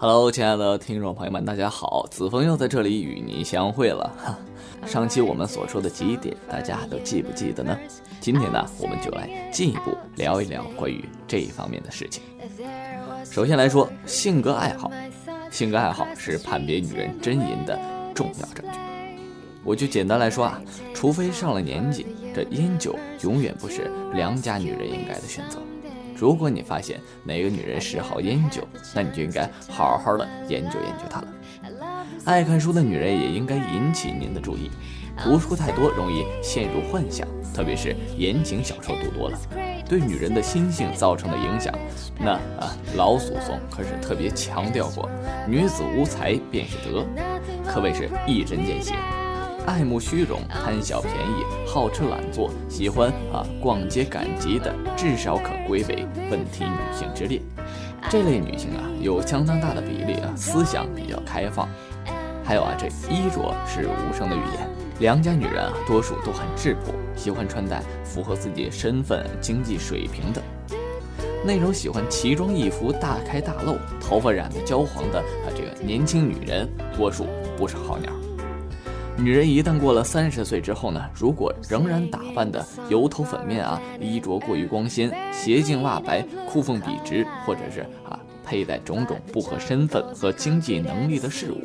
Hello，亲爱的听众朋友们，大家好，子枫又在这里与您相会了。哈，上期我们所说的几点，大家都记不记得呢？今天呢，我们就来进一步聊一聊关于这一方面的事情。首先来说，性格爱好，性格爱好是判别女人真淫的重要证据。我就简单来说啊，除非上了年纪，这烟酒永远不是良家女人应该的选择。如果你发现哪个女人嗜好烟酒，那你就应该好好的研究研究她了。爱看书的女人也应该引起您的注意，读书太多容易陷入幻想，特别是言情小说读多了，对女人的心性造成的影响。那啊，老祖宗可是特别强调过，女子无才便是德，可谓是一针见血。爱慕虚荣、贪小便宜、好吃懒做、喜欢啊逛街赶集的，至少可归为问题女性之列。这类女性啊，有相当大的比例啊，思想比较开放。还有啊，这衣着是无声的语言。良家女人啊，多数都很质朴，喜欢穿戴符合自己身份、经济水平的。那种喜欢奇装异服、大开大露、头发染得焦黄的啊，这个年轻女人，多数不是好鸟。女人一旦过了三十岁之后呢，如果仍然打扮的油头粉面啊，衣着过于光鲜，鞋净袜白，裤缝笔直，或者是啊佩戴种种不合身份和经济能力的事物，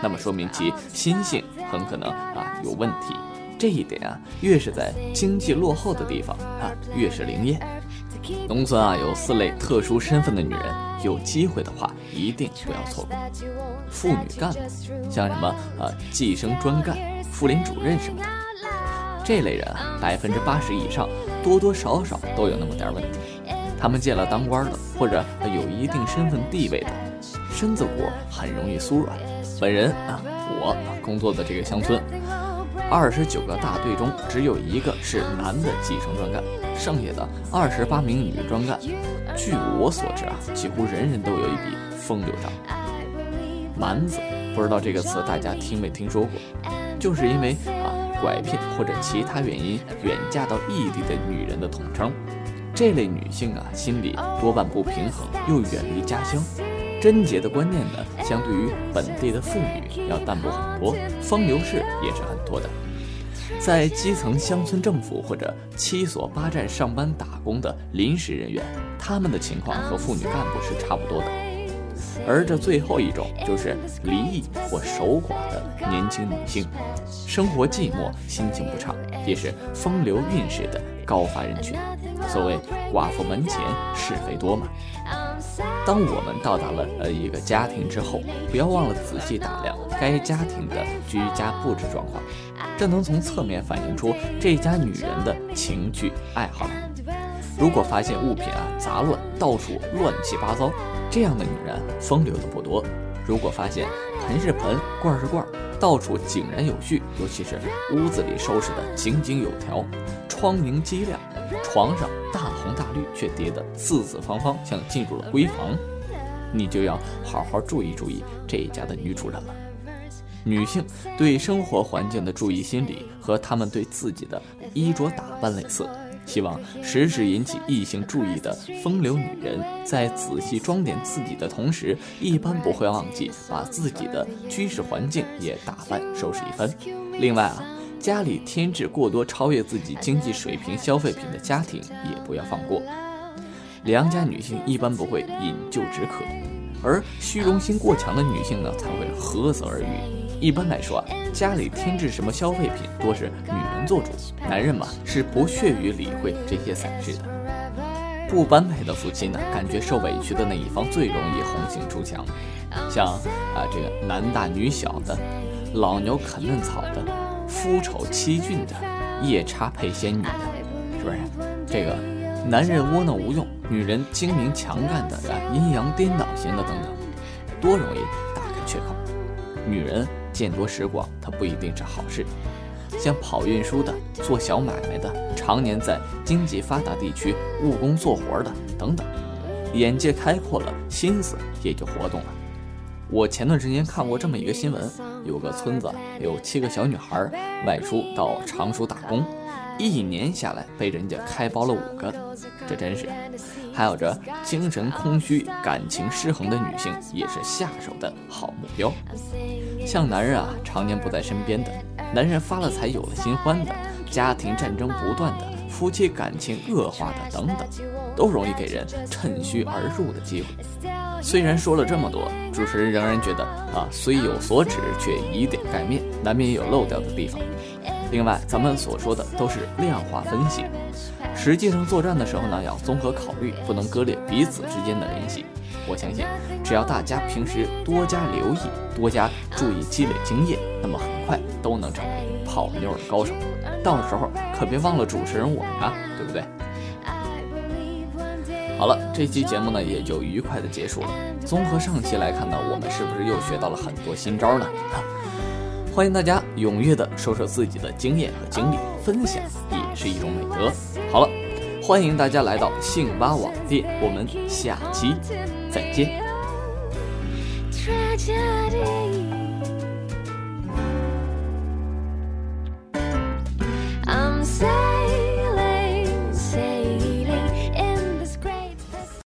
那么说明其心性很可能啊有问题。这一点啊，越是在经济落后的地方啊，越是灵验。农村啊，有四类特殊身份的女人，有机会的话一定不要错过。妇女干部，像什么呃计生专干、妇联主任什么的，这类人啊，百分之八十以上多多少少都有那么点问题。他们见了当官的或者有一定身份地位的，身子骨很容易酥软。本人啊，我工作的这个乡村。二十九个大队中，只有一个是男的计生专干，剩下的二十八名女专干。据我所知啊，几乎人人都有一笔风流账。蛮子，不知道这个词大家听没听说过？就是因为啊拐骗或者其他原因远嫁到异地的女人的统称。这类女性啊，心里多半不平衡，又远离家乡。贞洁的观念呢，相对于本地的妇女要淡薄很多，风流事也是很多的。在基层乡村政府或者七所八站上班打工的临时人员，他们的情况和妇女干部是差不多的。而这最后一种就是离异或守寡的年轻女性，生活寂寞，心情不畅，也是风流韵事的高发人群。所谓寡妇门前是非多嘛。当我们到达了呃一个家庭之后，不要忘了仔细打量该家庭的居家布置状况，这能从侧面反映出这家女人的情趣爱好。如果发现物品啊杂乱，到处乱七八糟，这样的女人风流的不多；如果发现盆是盆，罐是罐，到处井然有序，尤其是屋子里收拾的井井有条，窗明几亮。床上大红大绿，却叠得四四方方，像进入了闺房，你就要好好注意注意这一家的女主人了。女性对生活环境的注意心理和她们对自己的衣着打扮类似，希望时时引起异性注意的风流女人，在仔细装点自己的同时，一般不会忘记把自己的居室环境也打扮收拾一番。另外啊。家里添置过多超越自己经济水平消费品的家庭也不要放过。良家女性一般不会饮鸩止渴，而虚荣心过强的女性呢才会涸泽而渔。一般来说啊，家里添置什么消费品多是女人做主，男人嘛是不屑于理会这些散事的。不般配的夫妻呢，感觉受委屈的那一方最容易红杏出墙，像啊这个男大女小的，老牛啃嫩草的。夫丑妻俊的，夜叉配仙女的，是不是？这个男人窝囊无用，女人精明强干的，阴阳颠倒型的等等，多容易打开缺口。女人见多识广，它不一定是好事。像跑运输的、做小买卖的、常年在经济发达地区务工做活的等等，眼界开阔了，心思也就活动了。我前段时间看过这么一个新闻，有个村子有七个小女孩外出到常熟打工，一年下来被人家开包了五个，这真是。还有着精神空虚、感情失衡的女性也是下手的好目标。像男人啊，常年不在身边的，男人发了财有了新欢的，家庭战争不断的，夫妻感情恶化的等等，都容易给人趁虚而入的机会。虽然说了这么多，主持人仍然觉得啊，虽有所指，却以点盖面，难免有漏掉的地方。另外，咱们所说的都是量化分析，实际上作战的时候呢，要综合考虑，不能割裂彼此之间的联系。我相信，只要大家平时多加留意，多加注意积累经验，那么很快都能成为泡妞的高手。到时候可别忘了主持人我呀，对不对？好了，这期节目呢也就愉快的结束了。综合上期来看呢，我们是不是又学到了很多新招呢？欢迎大家踊跃的说说自己的经验和经历，分享也是一种美德。好了，欢迎大家来到信吧网店，我们下期再见。